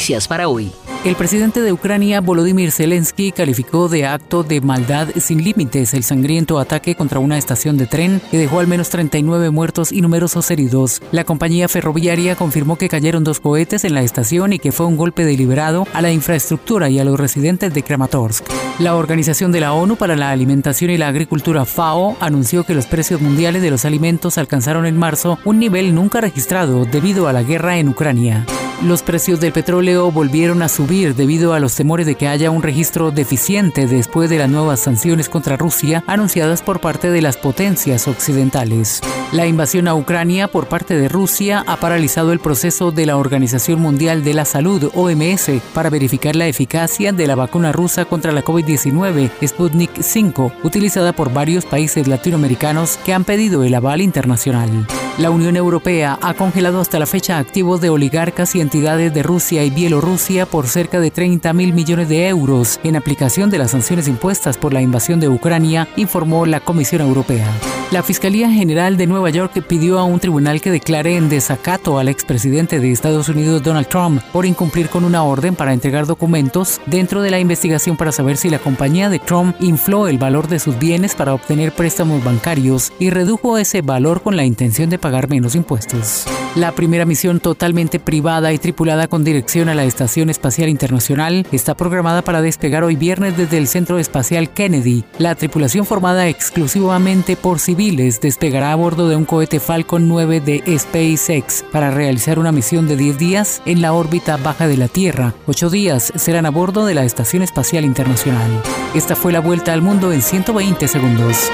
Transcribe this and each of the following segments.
Resumen de noticias para hoy. El presidente de Ucrania, Volodymyr Zelensky, calificó de acto de maldad sin límites el sangriento ataque contra una estación de tren que dejó al menos 39 muertos y numerosos heridos. La compañía ferroviaria confirmó que cayeron dos cohetes en la estación y que fue un golpe deliberado a la infraestructura y a los residentes de Kramatorsk. La Organización de la ONU para la Alimentación y la Agricultura FAO anunció que los precios mundiales de los alimentos alcanzaron en marzo un nivel nunca registrado debido a la guerra en Ucrania. Los precios del petróleo volvieron a subir debido a los temores de que haya un registro deficiente después de las nuevas sanciones contra Rusia anunciadas por parte de las potencias occidentales. La invasión a Ucrania por parte de Rusia ha paralizado el proceso de la Organización Mundial de la Salud, OMS, para verificar la eficacia de la vacuna rusa contra la COVID-19, Sputnik V, utilizada por varios países latinoamericanos que han pedido el aval internacional. La Unión Europea ha congelado hasta la fecha activos de oligarcas y entidades de Rusia y Bielorrusia por cerca de 30 mil millones de euros en aplicación de las sanciones impuestas por la invasión de Ucrania, informó la Comisión Europea. La Fiscalía General de Nueva York pidió a un tribunal que declare en desacato al expresidente de Estados Unidos Donald Trump por incumplir con una orden para entregar documentos dentro de la investigación para saber si la compañía de Trump infló el valor de sus bienes para obtener préstamos bancarios y redujo ese valor con la intención de pagar menos impuestos. La primera misión totalmente privada y tripulada con dirección a la Estación Espacial Internacional está programada para despegar hoy viernes desde el Centro Espacial Kennedy. La tripulación formada exclusivamente por civiles despegará a bordo de un cohete Falcon 9 de SpaceX para realizar una misión de 10 días en la órbita baja de la Tierra. Ocho días serán a bordo de la Estación Espacial Internacional. Esta fue la vuelta al mundo en 120 segundos.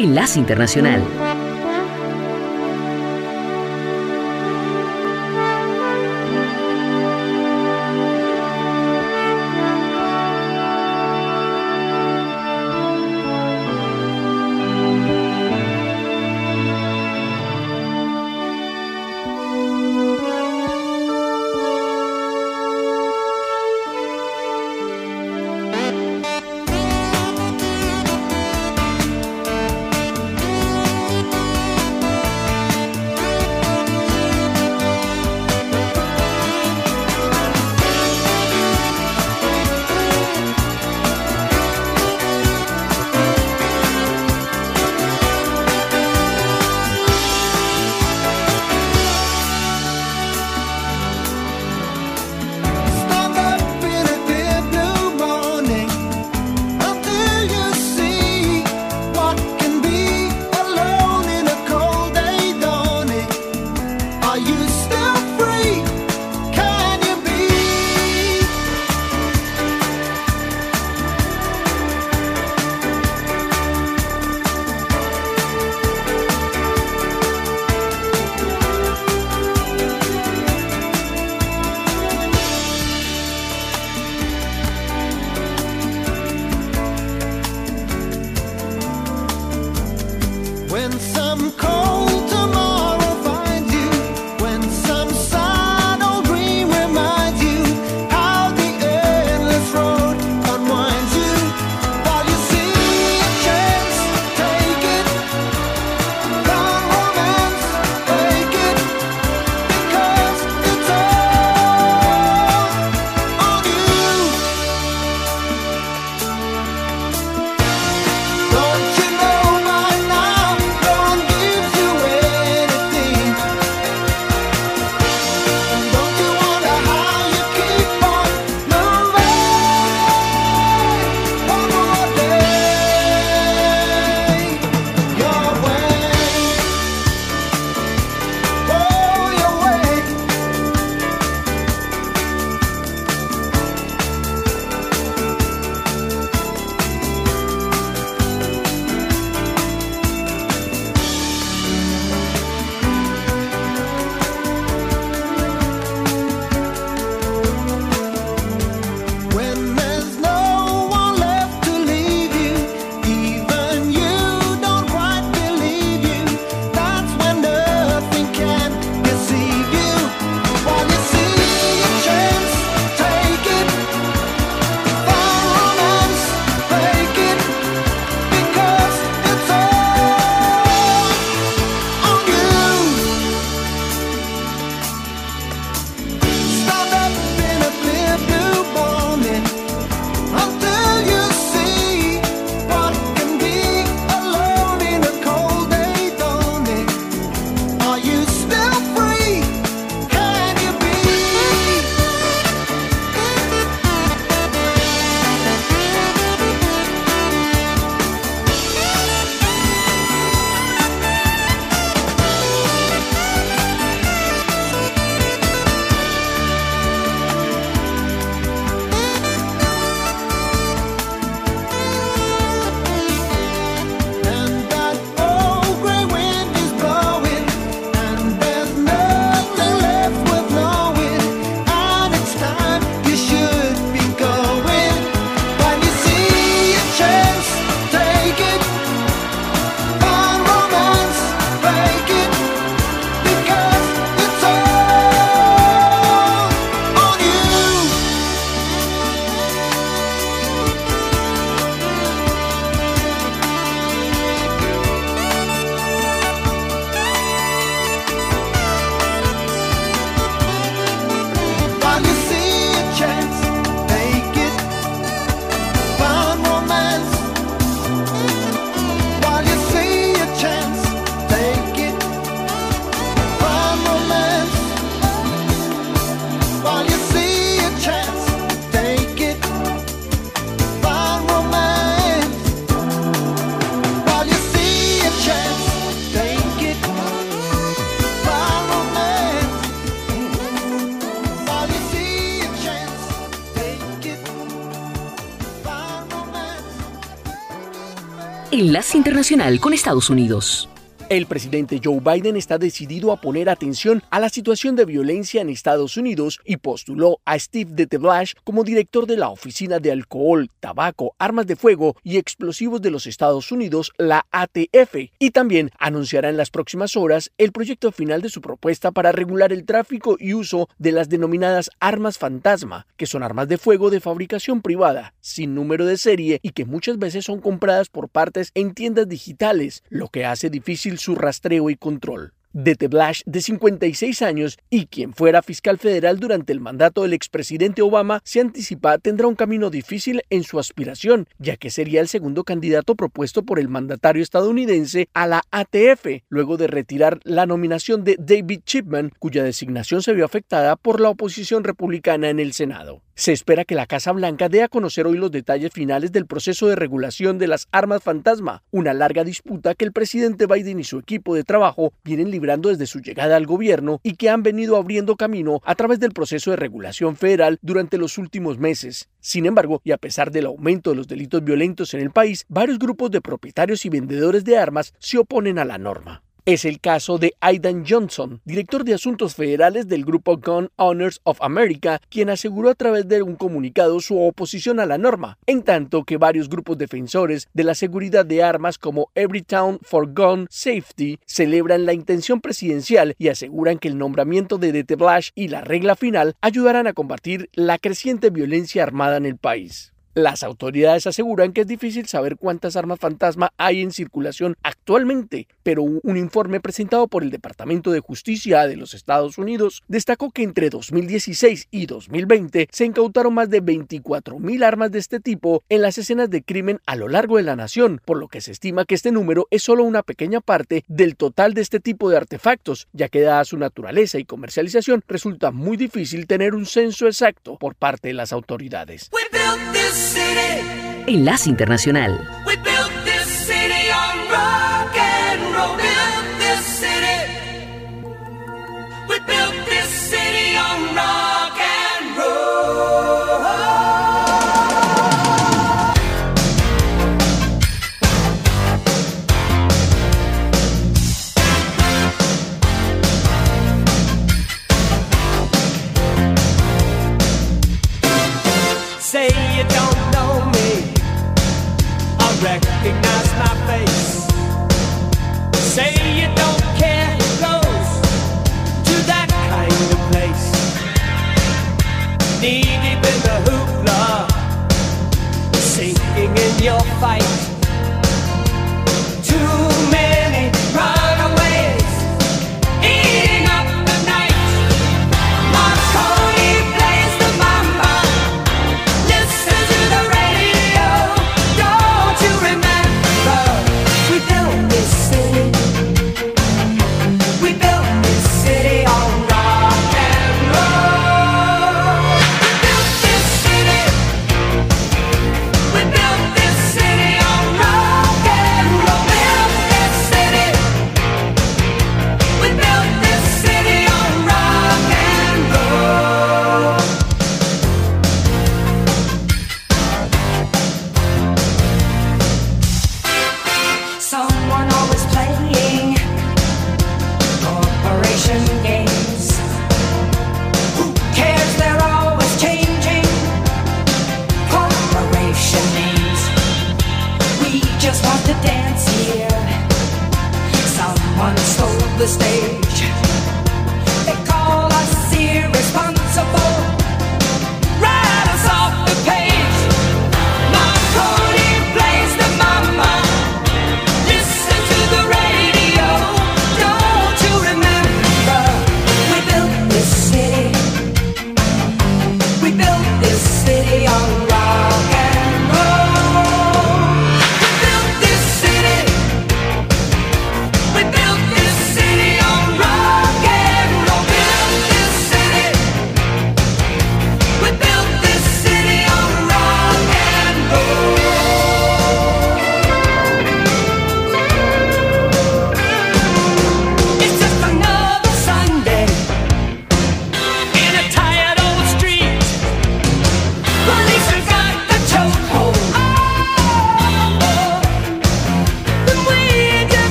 Enlace Internacional. Con Estados Unidos. El presidente Joe Biden está decidido a poner atención a la situación de violencia en Estados Unidos y postuló a Steve DeTeblash como director de la Oficina de Alcohol, Tabaco, Armas de Fuego y Explosivos de los Estados Unidos, la ATF, y también anunciará en las próximas horas el proyecto final de su propuesta para regular el tráfico y uso de las denominadas armas fantasma, que son armas de fuego de fabricación privada, sin número de serie y que muchas veces son compradas por partes en tiendas digitales, lo que hace difícil su rastreo y control. Dete Blash, de 56 años y quien fuera fiscal federal durante el mandato del expresidente Obama, se anticipa tendrá un camino difícil en su aspiración, ya que sería el segundo candidato propuesto por el mandatario estadounidense a la ATF, luego de retirar la nominación de David Chipman, cuya designación se vio afectada por la oposición republicana en el Senado. Se espera que la Casa Blanca dé a conocer hoy los detalles finales del proceso de regulación de las armas fantasma, una larga disputa que el presidente Biden y su equipo de trabajo vienen librando desde su llegada al gobierno y que han venido abriendo camino a través del proceso de regulación federal durante los últimos meses. Sin embargo, y a pesar del aumento de los delitos violentos en el país, varios grupos de propietarios y vendedores de armas se oponen a la norma. Es el caso de Aidan Johnson, director de asuntos federales del grupo Gun Owners of America, quien aseguró a través de un comunicado su oposición a la norma, en tanto que varios grupos defensores de la seguridad de armas como Everytown for Gun Safety celebran la intención presidencial y aseguran que el nombramiento de Dete Blash y la regla final ayudarán a combatir la creciente violencia armada en el país. Las autoridades aseguran que es difícil saber cuántas armas fantasma hay en circulación actualmente, pero un informe presentado por el Departamento de Justicia de los Estados Unidos destacó que entre 2016 y 2020 se incautaron más de 24.000 armas de este tipo en las escenas de crimen a lo largo de la nación, por lo que se estima que este número es solo una pequeña parte del total de este tipo de artefactos, ya que dada su naturaleza y comercialización resulta muy difícil tener un censo exacto por parte de las autoridades. Enlace Internacional. recognize my face. Say you don't care who goes to that kind of place. Knee deep in the hoopla, sinking in your fight. Too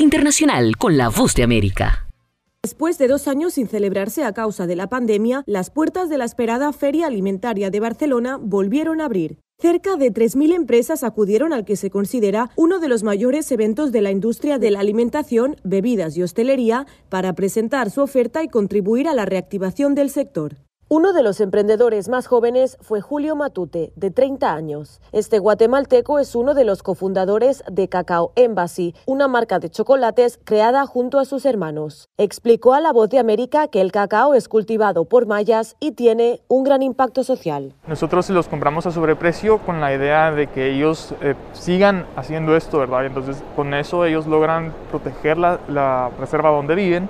Internacional con la Voz de América. Después de dos años sin celebrarse a causa de la pandemia, las puertas de la esperada Feria Alimentaria de Barcelona volvieron a abrir. Cerca de 3.000 empresas acudieron al que se considera uno de los mayores eventos de la industria de la alimentación, bebidas y hostelería para presentar su oferta y contribuir a la reactivación del sector. Uno de los emprendedores más jóvenes fue Julio Matute, de 30 años. Este guatemalteco es uno de los cofundadores de Cacao Embassy, una marca de chocolates creada junto a sus hermanos. Explicó a La Voz de América que el cacao es cultivado por mayas y tiene un gran impacto social. Nosotros los compramos a sobreprecio con la idea de que ellos eh, sigan haciendo esto, ¿verdad? Entonces con eso ellos logran proteger la, la reserva donde viven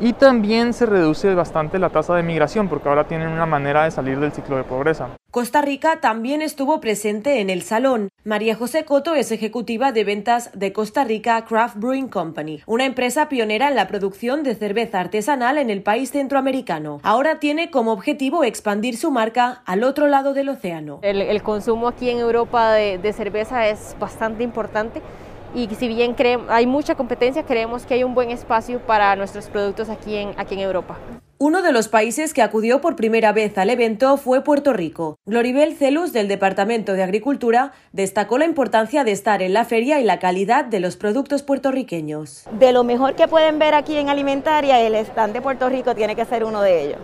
y también se reduce bastante la tasa de migración porque ahora tienen una manera de salir del ciclo de pobreza. Costa Rica también estuvo presente en el salón. María José Coto es ejecutiva de ventas de Costa Rica Craft Brewing Company, una empresa pionera en la producción de cerveza artesanal en el país centroamericano. Ahora tiene como objetivo expandir su marca al otro lado del océano. El, el consumo aquí en Europa de, de cerveza es bastante importante y si bien hay mucha competencia, creemos que hay un buen espacio para nuestros productos aquí en, aquí en Europa. Uno de los países que acudió por primera vez al evento fue Puerto Rico. Gloribel Celus, del Departamento de Agricultura, destacó la importancia de estar en la feria y la calidad de los productos puertorriqueños. De lo mejor que pueden ver aquí en Alimentaria, el stand de Puerto Rico tiene que ser uno de ellos.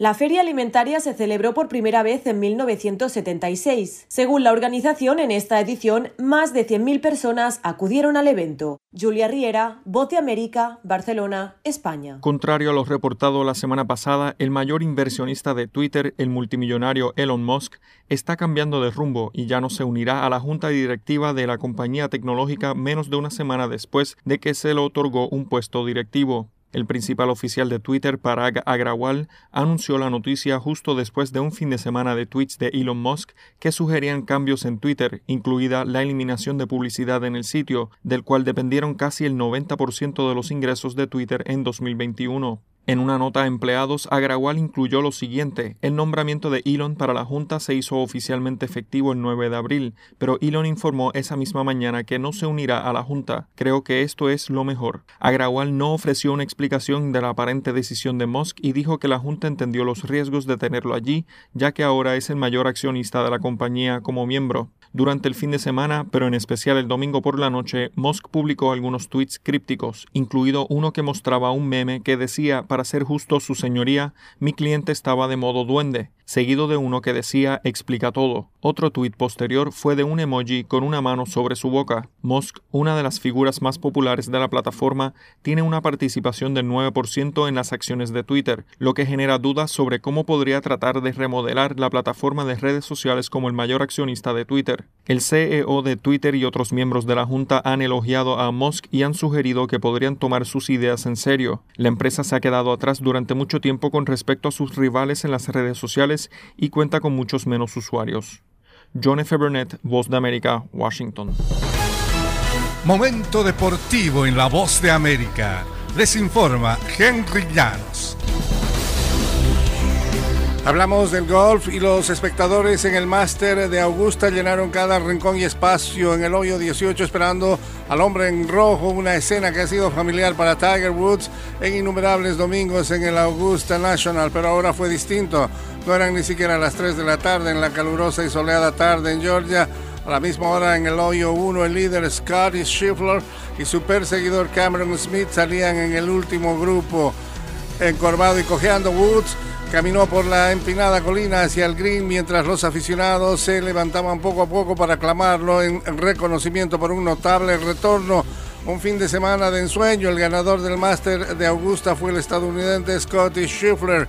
La feria alimentaria se celebró por primera vez en 1976. Según la organización, en esta edición, más de 100.000 personas acudieron al evento. Julia Riera, Voz de América, Barcelona, España. Contrario a lo reportado la semana pasada, el mayor inversionista de Twitter, el multimillonario Elon Musk, está cambiando de rumbo y ya no se unirá a la junta directiva de la compañía tecnológica menos de una semana después de que se le otorgó un puesto directivo. El principal oficial de Twitter, Parag Agrawal, anunció la noticia justo después de un fin de semana de tweets de Elon Musk que sugerían cambios en Twitter, incluida la eliminación de publicidad en el sitio, del cual dependieron casi el 90% de los ingresos de Twitter en 2021. En una nota a empleados, Agrawal incluyó lo siguiente: el nombramiento de Elon para la Junta se hizo oficialmente efectivo el 9 de abril, pero Elon informó esa misma mañana que no se unirá a la Junta. Creo que esto es lo mejor. Agrawal no ofreció una explicación de la aparente decisión de Musk y dijo que la Junta entendió los riesgos de tenerlo allí, ya que ahora es el mayor accionista de la compañía como miembro. Durante el fin de semana, pero en especial el domingo por la noche, Musk publicó algunos tweets crípticos, incluido uno que mostraba un meme que decía, para ser justo su señoría, mi cliente estaba de modo duende, seguido de uno que decía explica todo. Otro tuit posterior fue de un emoji con una mano sobre su boca. Musk, una de las figuras más populares de la plataforma, tiene una participación del 9% en las acciones de Twitter, lo que genera dudas sobre cómo podría tratar de remodelar la plataforma de redes sociales como el mayor accionista de Twitter. El CEO de Twitter y otros miembros de la junta han elogiado a Musk y han sugerido que podrían tomar sus ideas en serio. La empresa se ha quedado atrás durante mucho tiempo con respecto a sus rivales en las redes sociales y cuenta con muchos menos usuarios. John F. Burnett, Voz de América, Washington. Momento deportivo en la Voz de América. Les informa Henry Llanos. Hablamos del golf y los espectadores en el máster de Augusta llenaron cada rincón y espacio en el hoyo 18 esperando al hombre en rojo, una escena que ha sido familiar para Tiger Woods en innumerables domingos en el Augusta National, pero ahora fue distinto. No eran ni siquiera las 3 de la tarde en la calurosa y soleada tarde en Georgia. A la misma hora en el hoyo 1 el líder Scotty Scheffler y su perseguidor Cameron Smith salían en el último grupo. Encorvado y cojeando Woods caminó por la empinada colina hacia el green mientras los aficionados se levantaban poco a poco para aclamarlo en reconocimiento por un notable retorno. Un fin de semana de ensueño, el ganador del máster de Augusta fue el estadounidense Scotty Scheffler.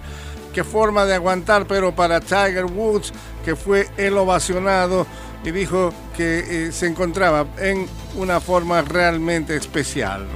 Qué forma de aguantar, pero para Tiger Woods, que fue el ovacionado y dijo que eh, se encontraba en una forma realmente especial.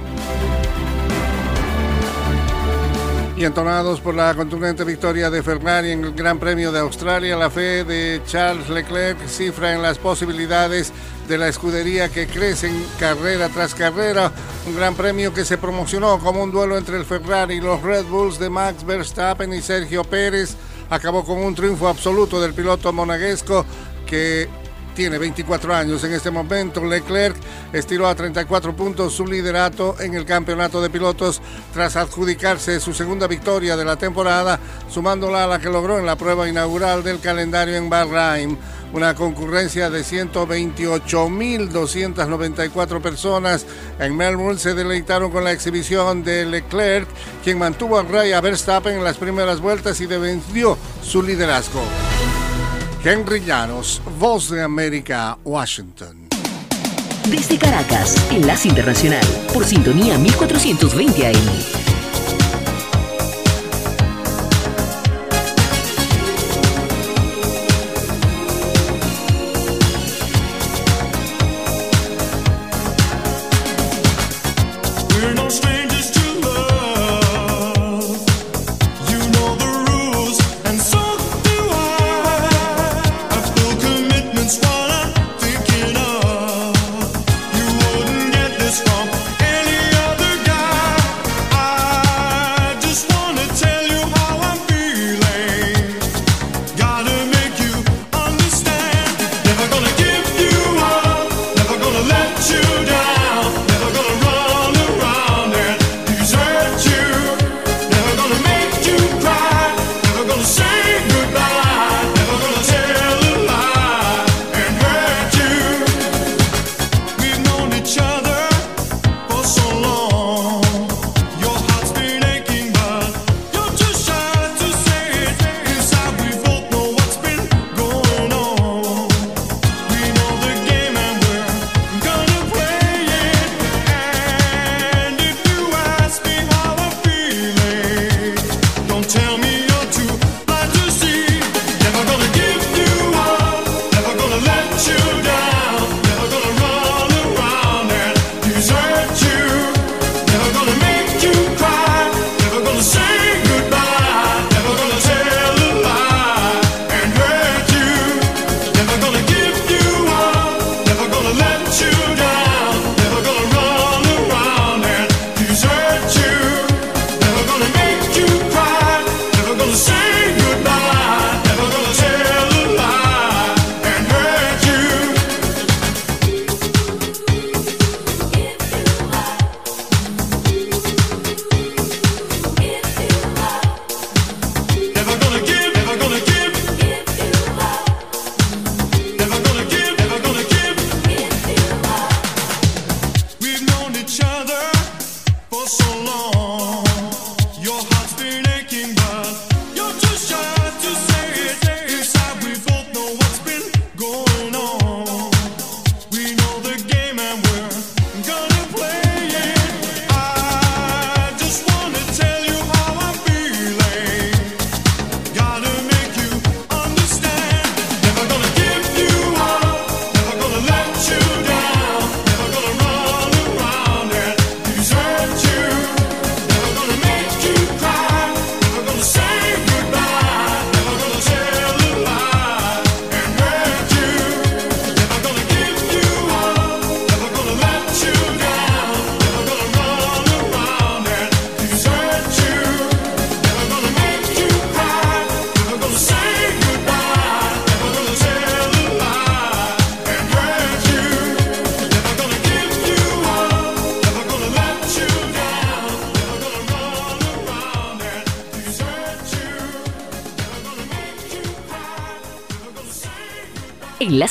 Y entonados por la contundente victoria de Ferrari en el Gran Premio de Australia, la fe de Charles Leclerc cifra en las posibilidades de la escudería que crece en carrera tras carrera. Un gran premio que se promocionó como un duelo entre el Ferrari y los Red Bulls de Max Verstappen y Sergio Pérez. Acabó con un triunfo absoluto del piloto monegasco que tiene 24 años en este momento. Leclerc estiró a 34 puntos su liderato en el campeonato de pilotos tras adjudicarse su segunda victoria de la temporada, sumándola a la que logró en la prueba inaugural del calendario en Bahrain. Una concurrencia de 128.294 personas en Melbourne se deleitaron con la exhibición de Leclerc, quien mantuvo al rey a Verstappen en las primeras vueltas y defendió su liderazgo. Henry Llanos, Voz de América, Washington. Desde Caracas, Enlace Internacional, por sintonía 1420 AM.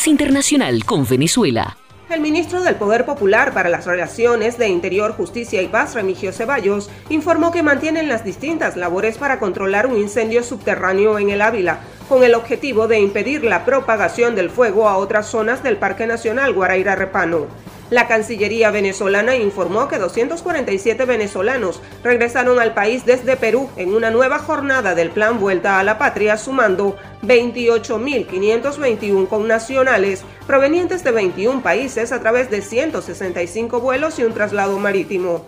Internacional con Venezuela. El ministro del Poder Popular para las Relaciones de Interior, Justicia y Paz, Remigio Ceballos, informó que mantienen las distintas labores para controlar un incendio subterráneo en el Ávila, con el objetivo de impedir la propagación del fuego a otras zonas del Parque Nacional Guaraira Repano. La Cancillería venezolana informó que 247 venezolanos regresaron al país desde Perú en una nueva jornada del Plan Vuelta a la Patria, sumando 28.521 connacionales provenientes de 21 países a través de 165 vuelos y un traslado marítimo.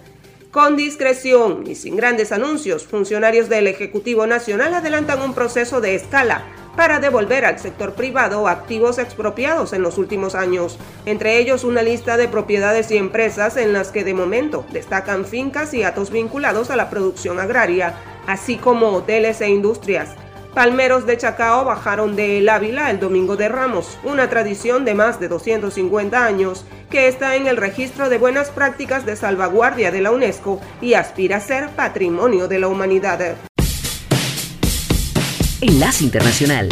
Con discreción y sin grandes anuncios, funcionarios del Ejecutivo Nacional adelantan un proceso de escala para devolver al sector privado activos expropiados en los últimos años, entre ellos una lista de propiedades y empresas en las que de momento destacan fincas y atos vinculados a la producción agraria, así como hoteles e industrias. Palmeros de Chacao bajaron de El Ávila el Domingo de Ramos, una tradición de más de 250 años que está en el registro de buenas prácticas de salvaguardia de la UNESCO y aspira a ser patrimonio de la humanidad. Enlace Internacional.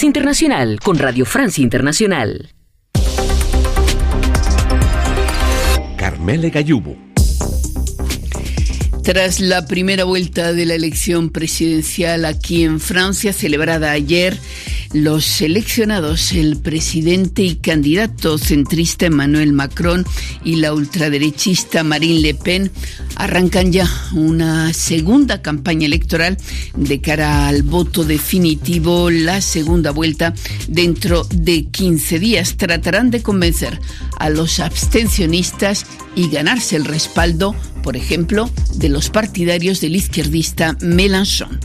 Enlace Internacional con Radio Francia Internacional. Carmele Gallubo. Tras la primera vuelta de la elección presidencial aquí en Francia, celebrada ayer, los seleccionados, el presidente y candidato centrista Emmanuel Macron y la ultraderechista Marine Le Pen, arrancan ya una segunda campaña electoral de cara al voto definitivo, la segunda vuelta dentro de 15 días. Tratarán de convencer a los abstencionistas y ganarse el respaldo, por ejemplo, de los partidarios del izquierdista Mélenchon.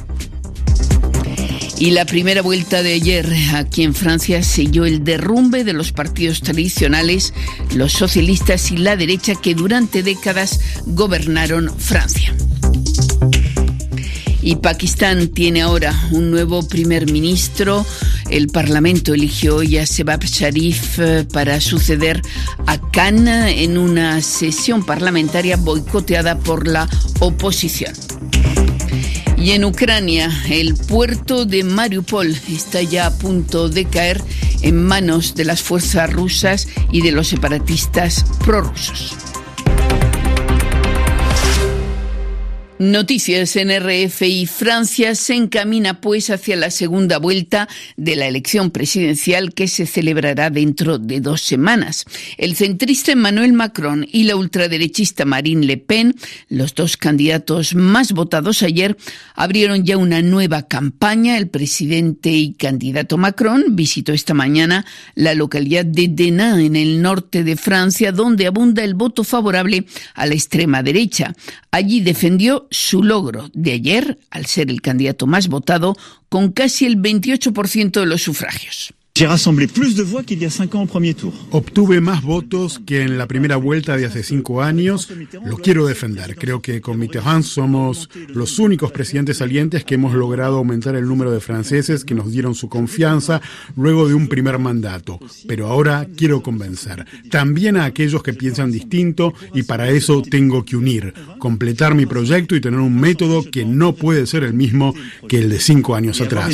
Y la primera vuelta de ayer aquí en Francia selló el derrumbe de los partidos tradicionales, los socialistas y la derecha que durante décadas gobernaron Francia. Y Pakistán tiene ahora un nuevo primer ministro. El Parlamento eligió hoy a Sebab Sharif eh, para suceder a Khan en una sesión parlamentaria boicoteada por la oposición. Y en Ucrania, el puerto de Mariupol está ya a punto de caer en manos de las fuerzas rusas y de los separatistas prorrusos. Noticias en RFI Francia se encamina pues hacia la segunda vuelta de la elección presidencial que se celebrará dentro de dos semanas. El centrista Emmanuel Macron y la ultraderechista Marine Le Pen, los dos candidatos más votados ayer, abrieron ya una nueva campaña. El presidente y candidato Macron visitó esta mañana la localidad de Denain en el norte de Francia, donde abunda el voto favorable a la extrema derecha. Allí defendió su logro de ayer al ser el candidato más votado con casi el 28% de los sufragios. J'ai rassemblé plus de voix qu'il y a cinq ans au premier tour. Obtuve más votos que en la primera vuelta de hace cinco años. Lo quiero defender. Creo que con Mitterrand somos los únicos presidentes salientes que hemos logrado aumentar el número de franceses que nos dieron su confianza luego de un primer mandato. Pero ahora quiero convencer también a aquellos que piensan distinto y para eso tengo que unir, completar mi proyecto y tener un método que no puede ser el mismo que el de cinco años atrás.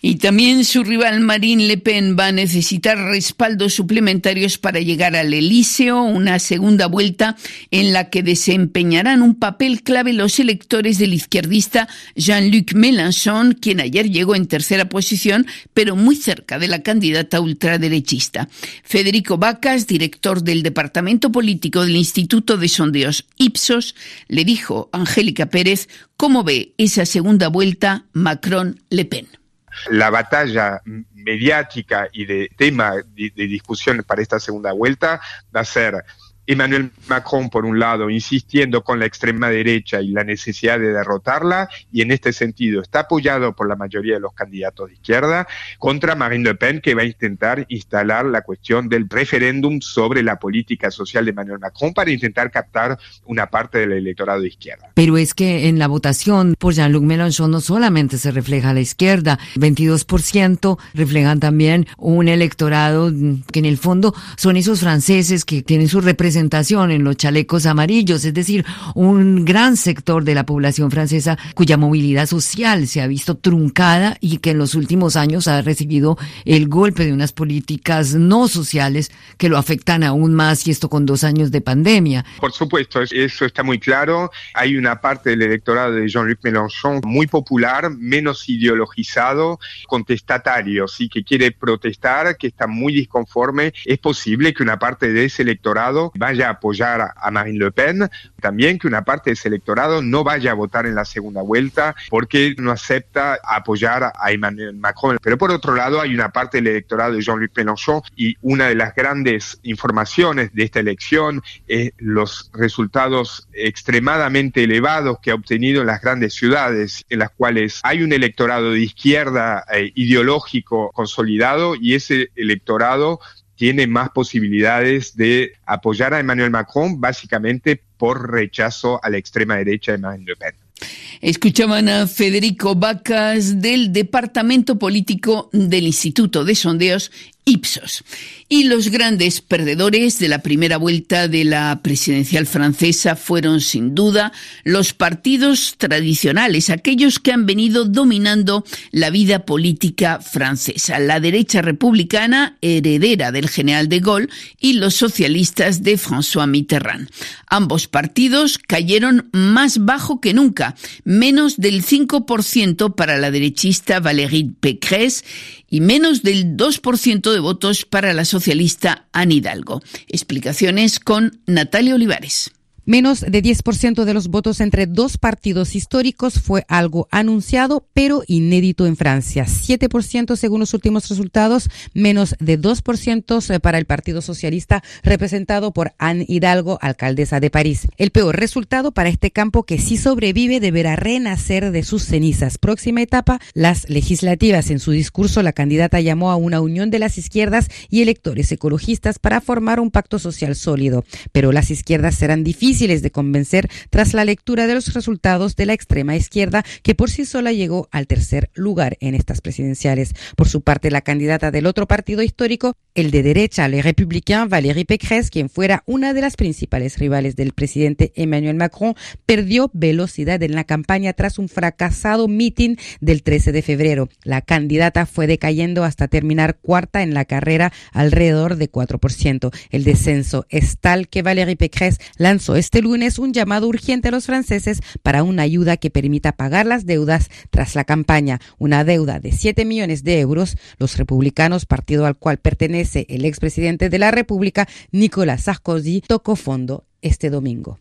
y también su rival Marine Le Pen va a necesitar respaldos suplementarios para llegar al Elíseo, una segunda vuelta en la que desempeñarán un papel clave los electores del izquierdista Jean-Luc Mélenchon, quien ayer llegó en tercera posición, pero muy cerca de la candidata ultraderechista. Federico Vacas, director del Departamento Político del Instituto de Sondeos Ipsos, le dijo a Angélica Pérez cómo ve esa segunda vuelta Macron-Le Pen. La batalla mediática y de tema de, de, discusión para esta segunda vuelta va a ser Emmanuel Macron, por un lado, insistiendo con la extrema derecha y la necesidad de derrotarla, y en este sentido está apoyado por la mayoría de los candidatos de izquierda, contra Marine Le Pen, que va a intentar instalar la cuestión del referéndum sobre la política social de Emmanuel Macron para intentar captar una parte del electorado de izquierda. Pero es que en la votación por Jean-Luc Mélenchon no solamente se refleja la izquierda, 22% reflejan también un electorado que en el fondo son esos franceses que tienen su en los chalecos amarillos, es decir, un gran sector de la población francesa cuya movilidad social se ha visto truncada y que en los últimos años ha recibido el golpe de unas políticas no sociales que lo afectan aún más y esto con dos años de pandemia. Por supuesto, eso está muy claro. Hay una parte del electorado de Jean-Luc Mélenchon muy popular, menos ideologizado, contestatario, sí que quiere protestar, que está muy disconforme. Es posible que una parte de ese electorado vaya a apoyar a Marine Le Pen, también que una parte de ese electorado no vaya a votar en la segunda vuelta porque no acepta apoyar a Emmanuel Macron. Pero por otro lado hay una parte del electorado de Jean-Luc Mélenchon y una de las grandes informaciones de esta elección es los resultados extremadamente elevados que ha obtenido en las grandes ciudades en las cuales hay un electorado de izquierda eh, ideológico consolidado y ese electorado tiene más posibilidades de apoyar a Emmanuel Macron básicamente por rechazo a la extrema derecha de Marine Le Pen. Escuchaban a Federico Vacas del Departamento Político del Instituto de Sondeos Ipsos. Y los grandes perdedores de la primera vuelta de la presidencial francesa fueron sin duda los partidos tradicionales, aquellos que han venido dominando la vida política francesa, la derecha republicana heredera del general de Gaulle y los socialistas de François Mitterrand. Ambos partidos cayeron más bajo que nunca, menos del 5% para la derechista Valérie Pécresse y menos del 2% de votos para la socialista Anne Hidalgo. Explicaciones con Natalia Olivares. Menos de 10% de los votos entre dos partidos históricos fue algo anunciado, pero inédito en Francia. 7% según los últimos resultados, menos de 2% eh, para el Partido Socialista, representado por Anne Hidalgo, alcaldesa de París. El peor resultado para este campo que si sobrevive deberá renacer de sus cenizas. Próxima etapa, las legislativas. En su discurso, la candidata llamó a una unión de las izquierdas y electores ecologistas para formar un pacto social sólido. Pero las izquierdas serán difíciles de convencer tras la lectura de los resultados de la extrema izquierda, que por sí sola llegó al tercer lugar en estas presidenciales. Por su parte, la candidata del otro partido histórico, el de derecha, Les Républicains, Valérie Pécresse, quien fuera una de las principales rivales del presidente Emmanuel Macron, perdió velocidad en la campaña tras un fracasado mitin del 13 de febrero. La candidata fue decayendo hasta terminar cuarta en la carrera alrededor de 4%. El descenso es tal que Valérie Pécresse lanzó este lunes un llamado urgente a los franceses para una ayuda que permita pagar las deudas tras la campaña, una deuda de 7 millones de euros. Los republicanos, partido al cual pertenece el expresidente de la República, Nicolas Sarkozy, tocó fondo este domingo.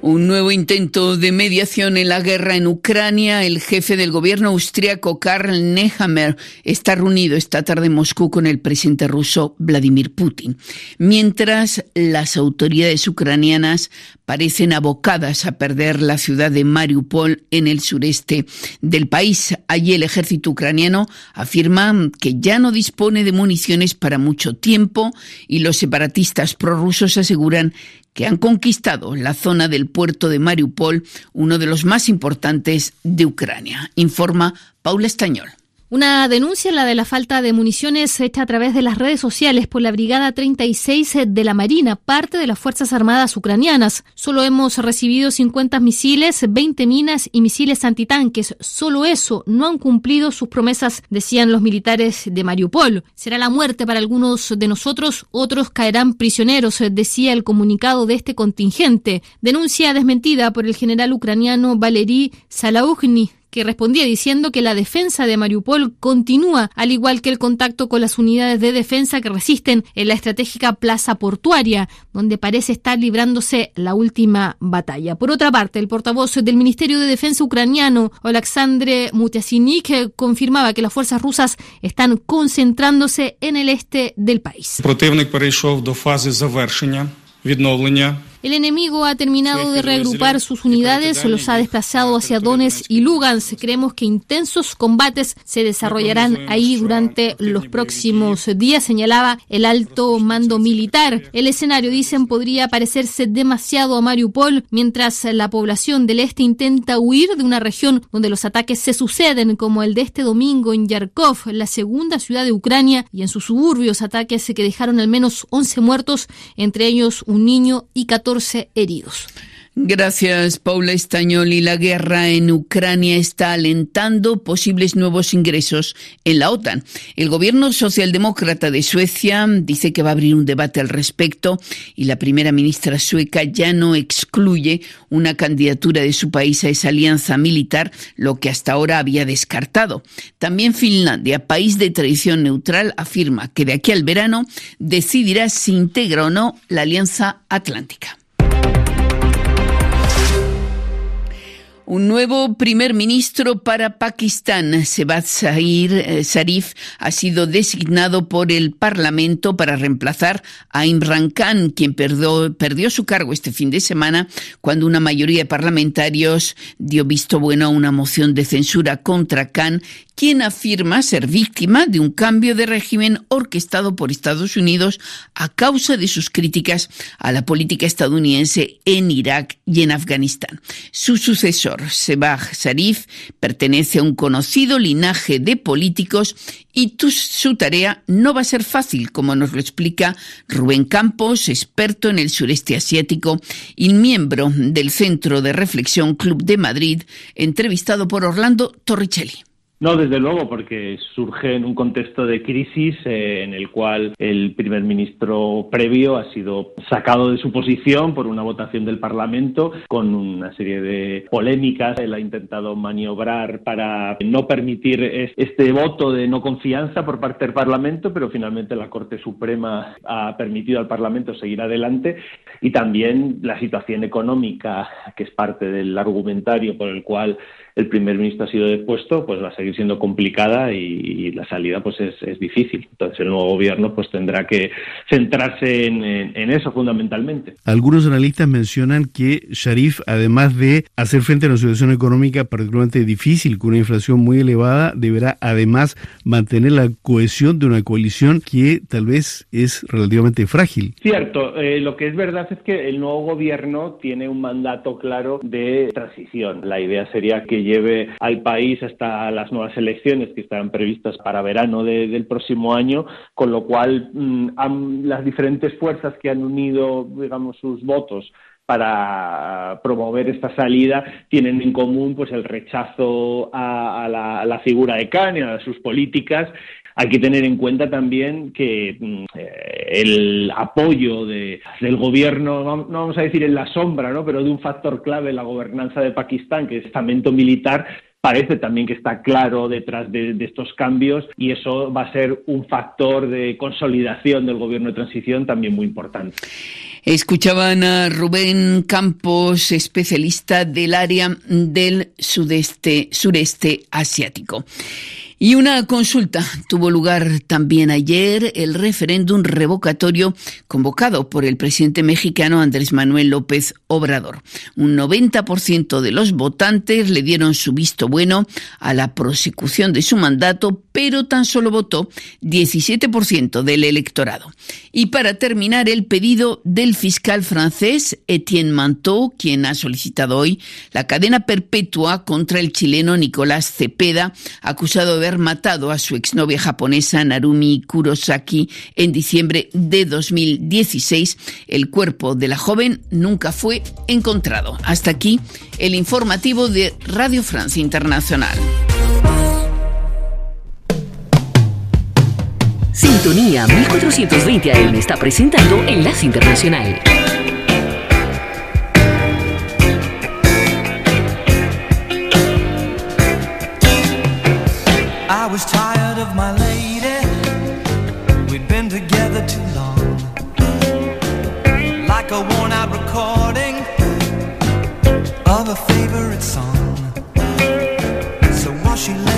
Un nuevo intento de mediación en la guerra en Ucrania. El jefe del gobierno austriaco, Karl Nehammer, está reunido esta tarde en Moscú con el presidente ruso Vladimir Putin. Mientras las autoridades ucranianas parecen abocadas a perder la ciudad de Mariupol en el sureste del país. Allí el ejército ucraniano afirma que ya no dispone de municiones para mucho tiempo y los separatistas prorrusos aseguran que han conquistado la zona del puerto de Mariupol, uno de los más importantes de Ucrania, informa Paula Estañol. Una denuncia, la de la falta de municiones, hecha a través de las redes sociales por la Brigada 36 de la Marina, parte de las Fuerzas Armadas ucranianas. Solo hemos recibido 50 misiles, 20 minas y misiles antitanques. Solo eso no han cumplido sus promesas, decían los militares de Mariupol. Será la muerte para algunos de nosotros, otros caerán prisioneros, decía el comunicado de este contingente. Denuncia desmentida por el general ucraniano Valery Salaugny que respondía diciendo que la defensa de Mariupol continúa, al igual que el contacto con las unidades de defensa que resisten en la estratégica plaza portuaria, donde parece estar librándose la última batalla. Por otra parte, el portavoz del Ministerio de Defensa ucraniano, Oleksandr Mutiasinik, confirmaba que las fuerzas rusas están concentrándose en el este del país. Противник перейшов до фази завершення відновлення el enemigo ha terminado de reagrupar sus unidades, los ha desplazado hacia Donetsk y Lugansk. Creemos que intensos combates se desarrollarán ahí durante los próximos días, señalaba el alto mando militar. El escenario, dicen, podría parecerse demasiado a Mariupol, mientras la población del este intenta huir de una región donde los ataques se suceden, como el de este domingo en Yarkov, la segunda ciudad de Ucrania, y en sus suburbios, ataques que dejaron al menos 11 muertos, entre ellos un niño y 14 heridos. Gracias, Paula Estañol. Y la guerra en Ucrania está alentando posibles nuevos ingresos en la OTAN. El gobierno socialdemócrata de Suecia dice que va a abrir un debate al respecto y la primera ministra sueca ya no excluye una candidatura de su país a esa alianza militar, lo que hasta ahora había descartado. También Finlandia, país de tradición neutral, afirma que de aquí al verano decidirá si integra o no la alianza atlántica. Un nuevo primer ministro para Pakistán, Sebad Zahir Zarif, ha sido designado por el Parlamento para reemplazar a Imran Khan, quien perdió, perdió, su cargo este fin de semana cuando una mayoría de parlamentarios dio visto bueno a una moción de censura contra Khan quien afirma ser víctima de un cambio de régimen orquestado por Estados Unidos a causa de sus críticas a la política estadounidense en Irak y en Afganistán. Su sucesor, Sebah Sharif, pertenece a un conocido linaje de políticos y tu- su tarea no va a ser fácil, como nos lo explica Rubén Campos, experto en el sureste asiático y miembro del Centro de Reflexión Club de Madrid, entrevistado por Orlando Torricelli. No, desde luego, porque surge en un contexto de crisis eh, en el cual el primer ministro previo ha sido sacado de su posición por una votación del Parlamento con una serie de polémicas. Él ha intentado maniobrar para no permitir es- este voto de no confianza por parte del Parlamento, pero finalmente la Corte Suprema ha permitido al Parlamento seguir adelante y también la situación económica, que es parte del argumentario por el cual el primer ministro ha sido depuesto, pues va a seguir siendo complicada y, y la salida pues es, es difícil. Entonces el nuevo gobierno pues tendrá que centrarse en, en- en eso fundamentalmente. Algunos analistas mencionan que Sharif, además de hacer frente a una situación económica particularmente difícil, con una inflación muy elevada, deberá además mantener la cohesión de una coalición que tal vez es relativamente frágil. Cierto, eh, lo que es verdad es que el nuevo gobierno tiene un mandato claro de transición. La idea sería que lleve al país hasta las nuevas elecciones que están previstas para verano de- del próximo año, con lo cual mm, las diferentes fuerzas que han unido, digamos, sus votos para promover esta salida tienen en común pues el rechazo a, la, figura de Khan a sus políticas hay que tener en cuenta también que mm, eh, el apoyo de- del gobierno, no vamos a decir en la sombra, ¿no? pero de un factor clave en la gobernanza de Pakistán, que es estamento militar, parece también que está claro detrás de, de estos cambios y eso va a ser un factor de consolidación del gobierno de transición también muy importante. Escuchaban a Rubén Campos, especialista del área del sudeste, sureste asiático. Y una consulta tuvo lugar también ayer, el referéndum revocatorio convocado por el presidente mexicano Andrés Manuel López Obrador. Un 90% de los votantes le dieron su visto bueno a la prosecución de su mandato, pero tan solo votó 17% del electorado. Y para terminar, el pedido del fiscal francés Etienne Manteau, quien ha solicitado hoy la cadena perpetua contra el chileno Nicolás Cepeda, acusado de matado a su exnovia japonesa Narumi Kurosaki en diciembre de 2016. El cuerpo de la joven nunca fue encontrado. Hasta aquí el informativo de Radio France Internacional. Sintonía 1420 AM está presentando Enlace Internacional. I was tired of my lady. We'd been together too long. Like a worn out recording of a favorite song. So while she lay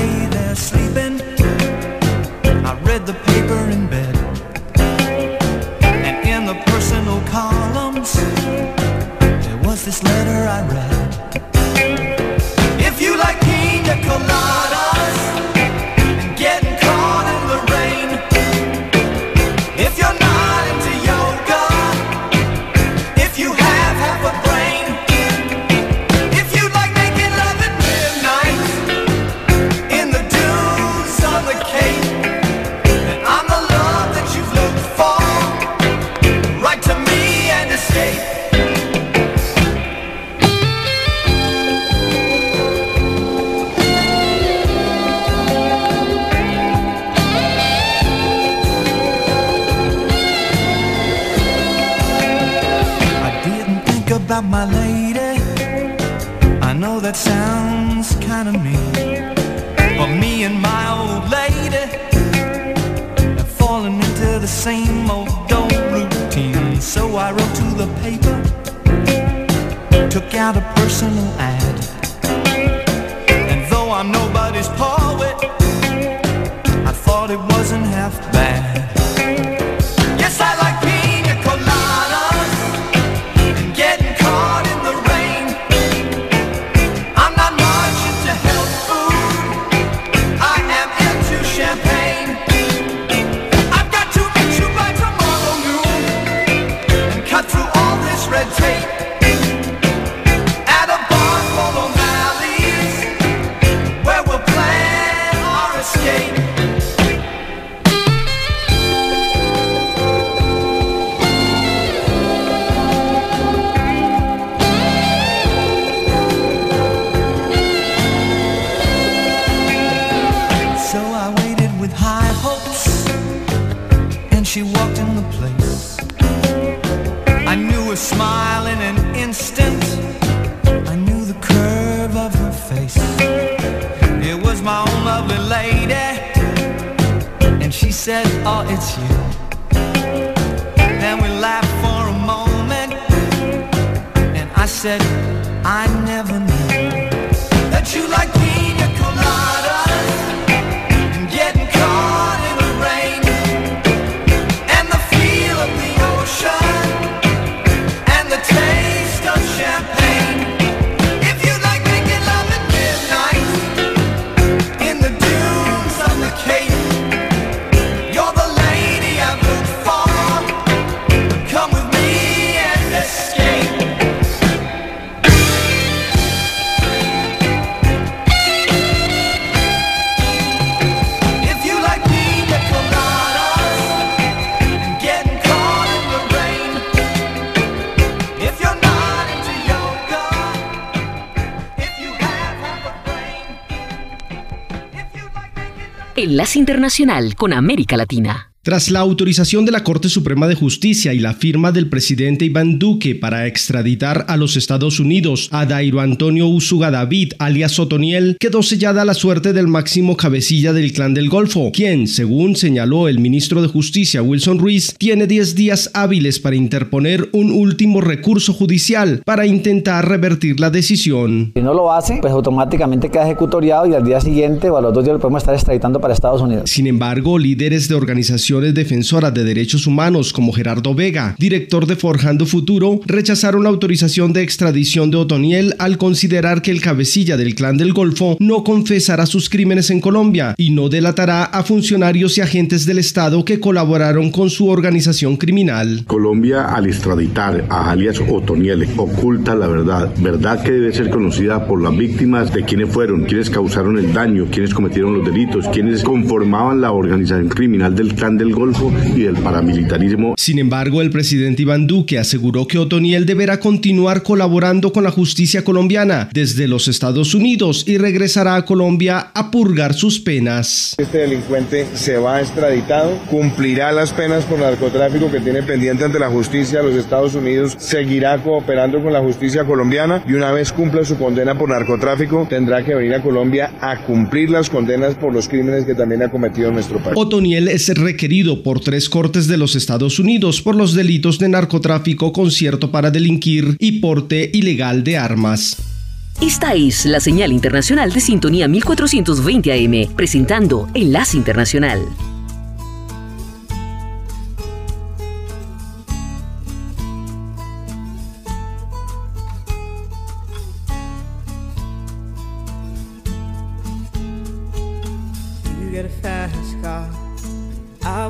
Enlace Internacional con América Latina. Tras la autorización de la Corte Suprema de Justicia y la firma del presidente Iván Duque para extraditar a los Estados Unidos a Dairo Antonio Usuga David, alias Otoniel, quedó sellada la suerte del máximo cabecilla del Clan del Golfo, quien, según señaló el ministro de Justicia Wilson Ruiz, tiene 10 días hábiles para interponer un último recurso judicial para intentar revertir la decisión. Si no lo hace, pues automáticamente queda ejecutoriado y al día siguiente o a los dos días lo podemos estar extraditando para Estados Unidos. Sin embargo, líderes de organizaciones defensoras de derechos humanos como Gerardo Vega, director de Forjando Futuro, rechazaron la autorización de extradición de Otoniel al considerar que el cabecilla del Clan del Golfo no confesará sus crímenes en Colombia y no delatará a funcionarios y agentes del Estado que colaboraron con su organización criminal. Colombia, al extraditar a alias Otoniel, oculta la verdad, verdad que debe ser conocida por las víctimas de quienes fueron, quienes causaron el daño, quienes cometieron los delitos, quienes conformaban la organización criminal del Clan del Golfo y del paramilitarismo. Sin embargo, el presidente Iván Duque aseguró que Otoniel deberá continuar colaborando con la justicia colombiana desde los Estados Unidos y regresará a Colombia a purgar sus penas. Este delincuente se va extraditado, cumplirá las penas por narcotráfico que tiene pendiente ante la justicia de los Estados Unidos, seguirá cooperando con la justicia colombiana y una vez cumpla su condena por narcotráfico tendrá que venir a Colombia a cumplir las condenas por los crímenes que también ha cometido en nuestro país. Otoniel es requerido por tres cortes de los Estados Unidos por los delitos de narcotráfico, concierto para delinquir y porte ilegal de armas. Esta es la señal internacional de sintonía 1420 AM, presentando Enlace Internacional.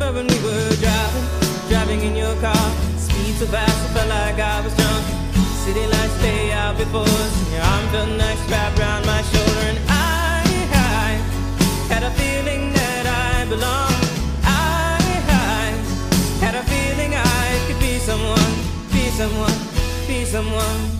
Remember when we were driving, driving in your car. Speed so fast, it felt like I was drunk. City lights lay out before us. and Your arm felt nice wrapped around my shoulder, and I, I had a feeling that I belonged. I, I had a feeling I could be someone, be someone, be someone.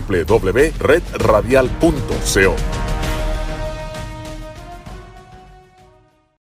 www.redradial.co